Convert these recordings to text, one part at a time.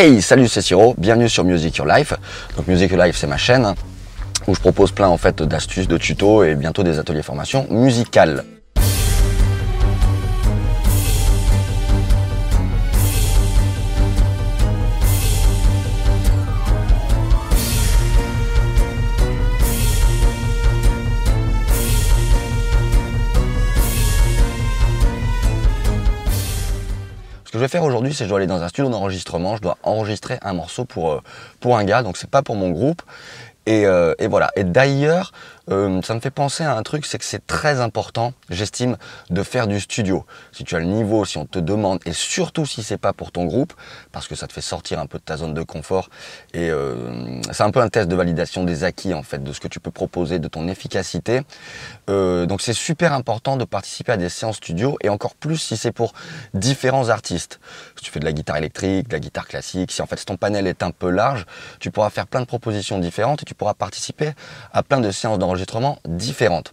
Hey, salut, c'est Siro, bienvenue sur Music Your Life. Donc Music Your Life, c'est ma chaîne hein, où je propose plein en fait d'astuces, de tutos et bientôt des ateliers formation musicales. Ce que je vais faire aujourd'hui, c'est que je dois aller dans un studio d'enregistrement, je dois enregistrer un morceau pour, euh, un gars, donc c'est pas pour mon groupe. Et, euh, et voilà. Et d'ailleurs, euh, ça me fait penser à un truc, c'est que c'est très important, j'estime, de faire du studio. Si tu as le niveau, si on te demande, et surtout si c'est pas pour ton groupe, parce que ça te fait sortir un peu de ta zone de confort. Et euh, c'est un peu un test de validation des acquis en fait, de ce que tu peux proposer, de ton efficacité. Euh, donc c'est super important de participer à des séances studio, et encore plus si c'est pour différents artistes. Si tu fais de la guitare électrique, de la guitare classique, si en fait ton panel est un peu large, tu pourras faire plein de propositions différentes et tu pourras participer à plein de séances d'enregistrement différentes.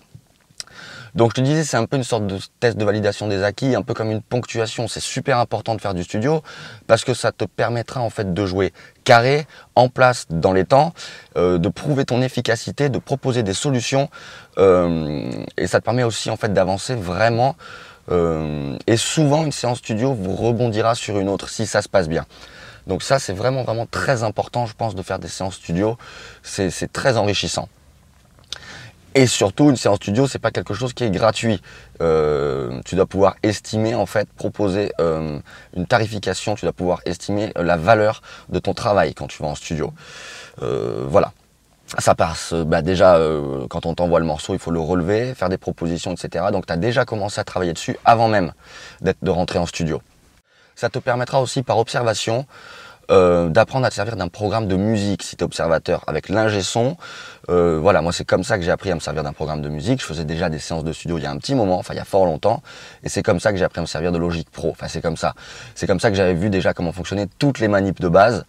Donc je te disais, c'est un peu une sorte de test de validation des acquis, un peu comme une ponctuation. C'est super important de faire du studio parce que ça te permettra en fait de jouer carré, en place, dans les temps, euh, de prouver ton efficacité, de proposer des solutions euh, et ça te permet aussi en fait d'avancer vraiment. Euh, et souvent, une séance studio vous rebondira sur une autre si ça se passe bien. Donc ça, c'est vraiment vraiment très important, je pense, de faire des séances studio. C'est très enrichissant. Et surtout, une séance studio, c'est pas quelque chose qui est gratuit. Euh, tu dois pouvoir estimer, en fait, proposer euh, une tarification. Tu dois pouvoir estimer la valeur de ton travail quand tu vas en studio. Euh, voilà. Ça passe. Bah déjà, euh, quand on t'envoie le morceau, il faut le relever, faire des propositions, etc. Donc, tu as déjà commencé à travailler dessus avant même de rentrer en studio. Ça te permettra aussi, par observation, euh, d'apprendre à te servir d'un programme de musique si tu es observateur avec l'ingé son. Euh, voilà, moi c'est comme ça que j'ai appris à me servir d'un programme de musique. Je faisais déjà des séances de studio il y a un petit moment, enfin il y a fort longtemps, et c'est comme ça que j'ai appris à me servir de Logic Pro. Enfin c'est comme ça. C'est comme ça que j'avais vu déjà comment fonctionnaient toutes les manips de base.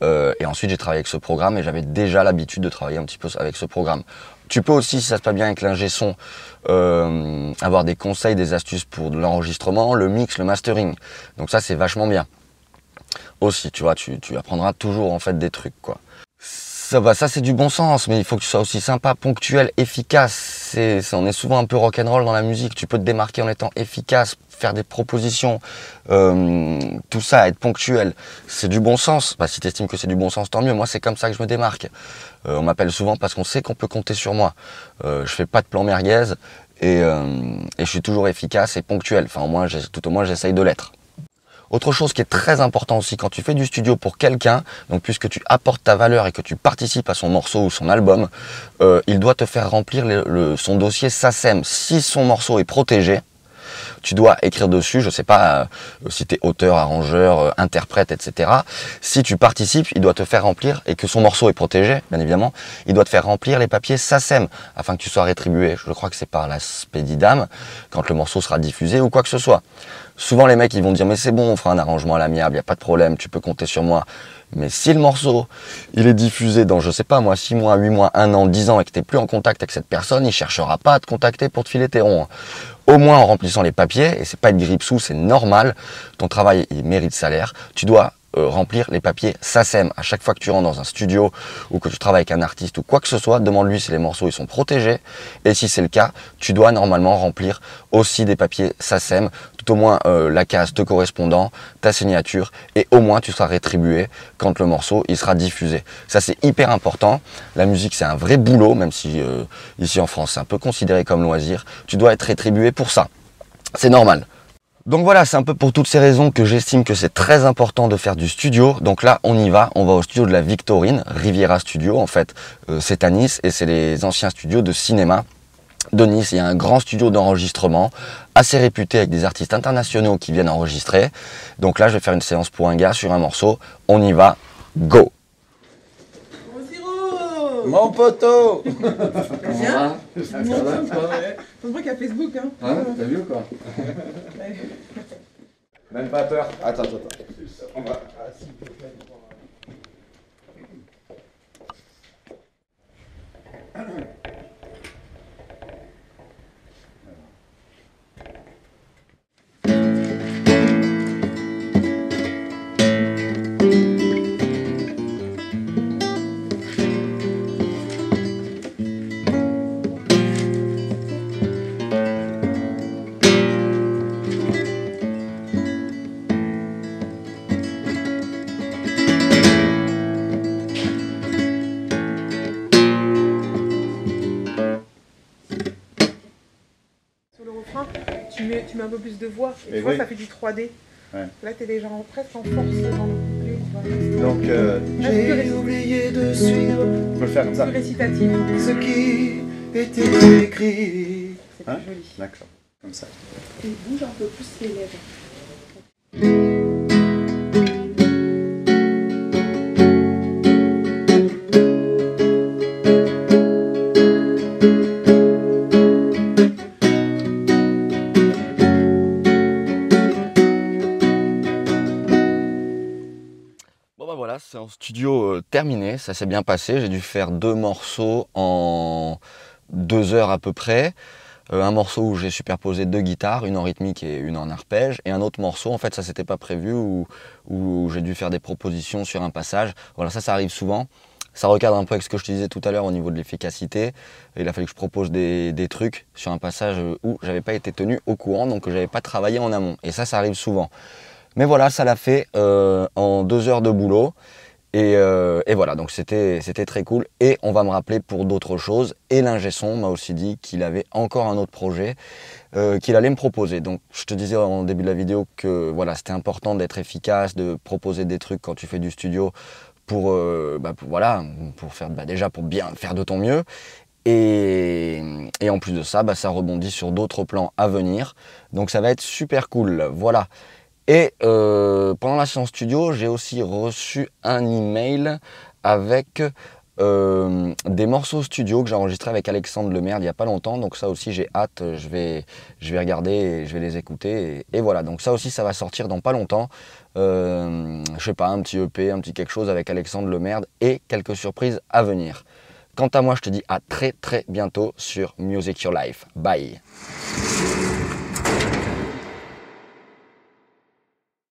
Euh, et ensuite j'ai travaillé avec ce programme et j'avais déjà l'habitude de travailler un petit peu avec ce programme. Tu peux aussi, si ça se passe bien avec l'ingé son, avoir des conseils, des astuces pour l'enregistrement, le mix, le mastering. Donc ça c'est vachement bien aussi, tu vois, tu, apprendras toujours en fait des trucs quoi. Ça, ça c'est du bon sens, mais il faut que tu sois aussi sympa, ponctuel, efficace. C'est, on est souvent un peu rock'n'roll dans la musique. Tu peux te démarquer en étant efficace, faire des propositions, euh, tout ça, être ponctuel. C'est du bon sens. Bah, si tu estimes que c'est du bon sens, tant mieux. Moi, c'est comme ça que je me démarque. Euh, on m'appelle souvent parce qu'on sait qu'on peut compter sur moi. Euh, je fais pas de plan merguez et, euh, et je suis toujours efficace et ponctuel. Enfin, au moins, tout au moins, j'essaye de l'être. Autre chose qui est très important aussi quand tu fais du studio pour quelqu'un, donc puisque tu apportes ta valeur et que tu participes à son morceau ou son album, euh, il doit te faire remplir son dossier SACEM. Si son morceau est protégé, tu dois écrire dessus, je sais pas euh, si tu es auteur, arrangeur, euh, interprète, etc. Si tu participes, il doit te faire remplir, et que son morceau est protégé, bien évidemment, il doit te faire remplir les papiers SACEM, afin que tu sois rétribué. Je crois que c'est par la Spédidam, quand le morceau sera diffusé, ou quoi que ce soit. Souvent les mecs ils vont dire mais c'est bon, on fera un arrangement à l'amiable, il n'y a pas de problème, tu peux compter sur moi. Mais si le morceau, il est diffusé dans, je sais pas moi, 6 mois, 8 mois, 1 an, 10 ans et que tu n'es plus en contact avec cette personne, il cherchera pas à te contacter pour te filer tes ronds. Au moins en remplissant les papiers, et c'est pas une grippe sous, c'est normal, ton travail il mérite salaire, tu dois remplir les papiers SACEM. À chaque fois que tu rentres dans un studio ou que tu travailles avec un artiste ou quoi que ce soit, demande-lui si les morceaux ils sont protégés. Et si c'est le cas, tu dois normalement remplir aussi des papiers SACEM, tout au moins euh, la case te correspondant, ta signature, et au moins tu seras rétribué quand le morceau il sera diffusé. Ça c'est hyper important. La musique c'est un vrai boulot, même si euh, ici en France c'est un peu considéré comme loisir. Tu dois être rétribué pour ça. C'est normal. Donc voilà, c'est un peu pour toutes ces raisons que j'estime que c'est très important de faire du studio. Donc là, on y va, on va au studio de la Victorine, Riviera Studio en fait. Euh, c'est à Nice et c'est les anciens studios de cinéma de Nice. Il y a un grand studio d'enregistrement, assez réputé avec des artistes internationaux qui viennent enregistrer. Donc là, je vais faire une séance pour un gars sur un morceau. On y va, go mon poteau. Bien Ça va? Faut qu'il y a Facebook, hein. Hein? T'as vu ou quoi? Même pas peur. Attends, attends, attends. Mets un peu plus de voix. Et tu vois, oui. ça fait du 3D. Ouais. Là, t'es déjà en, presque en force dans le. Donc, euh, J'ai oublié de suivre. On peut le faire comme ça. Récitatif. Ce qui était écrit. C'est Hein plus joli. D'accord, comme ça. Et bouge un peu plus les lèvres. Studio euh, terminé, ça s'est bien passé. J'ai dû faire deux morceaux en deux heures à peu près. Euh, un morceau où j'ai superposé deux guitares, une en rythmique et une en arpège, et un autre morceau, en fait ça s'était pas prévu, où, j'ai dû faire des propositions sur un passage. Voilà, ça ça arrive souvent. Ça recadre un peu avec ce que je te disais tout à l'heure au niveau de l'efficacité. Il a fallu que je propose des, trucs sur un passage où j'avais pas été tenu au courant, donc j'avais pas travaillé en amont. Et ça, ça arrive souvent. Mais voilà, ça l'a fait euh, en deux heures de boulot. Et, euh, et voilà, donc c'était très cool. Et on va me rappeler pour d'autres choses. Et l'ingé m'a aussi dit qu'il avait encore un autre projet euh, qu'il allait me proposer. Donc je te disais en début de la vidéo que voilà, c'était important d'être efficace, de proposer des trucs quand tu fais du studio pour, euh, bah, voilà, pour faire bah, déjà pour bien faire de ton mieux. Et, et en plus de ça, bah, ça rebondit sur d'autres plans à venir. Donc ça va être super cool. Voilà. Et euh, pendant la séance studio, j'ai aussi reçu un email avec euh, des morceaux studio que j'ai enregistrés avec Alexandre Lemerde il n'y a pas longtemps. Donc ça aussi, j'ai hâte. Je vais, je vais regarder et je vais les écouter. Et, voilà. Donc ça aussi, ça va sortir dans pas longtemps. Euh, je sais pas, un petit EP, un petit quelque chose avec Alexandre Lemerde et quelques surprises à venir. Quant à moi, je te dis à très très bientôt sur Music Your Life. Bye.